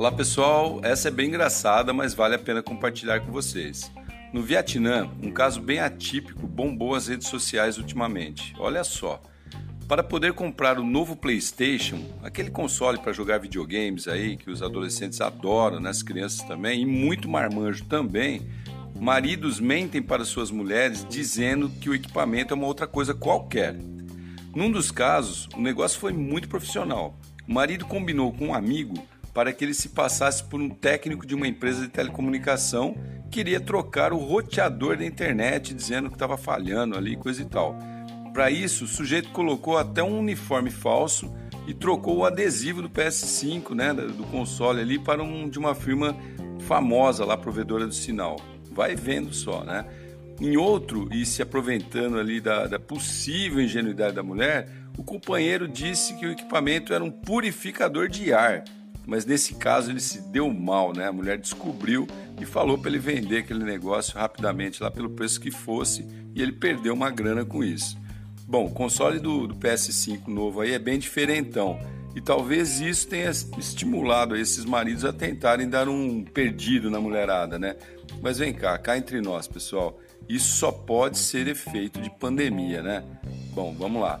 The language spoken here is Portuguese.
Olá pessoal, essa é bem engraçada, mas vale a pena compartilhar com vocês. No Vietnã, um caso bem atípico bombou as redes sociais ultimamente. Olha só. Para poder comprar o novo PlayStation, aquele console para jogar videogames aí que os adolescentes adoram, né? as crianças também, e muito marmanjo também, maridos mentem para suas mulheres dizendo que o equipamento é uma outra coisa qualquer. Num dos casos, o negócio foi muito profissional. O marido combinou com um amigo para que ele se passasse por um técnico de uma empresa de telecomunicação que iria trocar o roteador da internet, dizendo que estava falhando ali, coisa e tal. Para isso, o sujeito colocou até um uniforme falso e trocou o adesivo do PS5, né, do console ali, para um de uma firma famosa lá, provedora do sinal. Vai vendo só, né? Em outro, e se aproveitando ali da, da possível ingenuidade da mulher, o companheiro disse que o equipamento era um purificador de ar mas nesse caso ele se deu mal, né? A mulher descobriu e falou para ele vender aquele negócio rapidamente lá pelo preço que fosse e ele perdeu uma grana com isso. Bom, o console do, do PS5 novo aí é bem diferentão e talvez isso tenha estimulado esses maridos a tentarem dar um perdido na mulherada, né? Mas vem cá, cá entre nós, pessoal, isso só pode ser efeito de pandemia, né? Bom, vamos lá.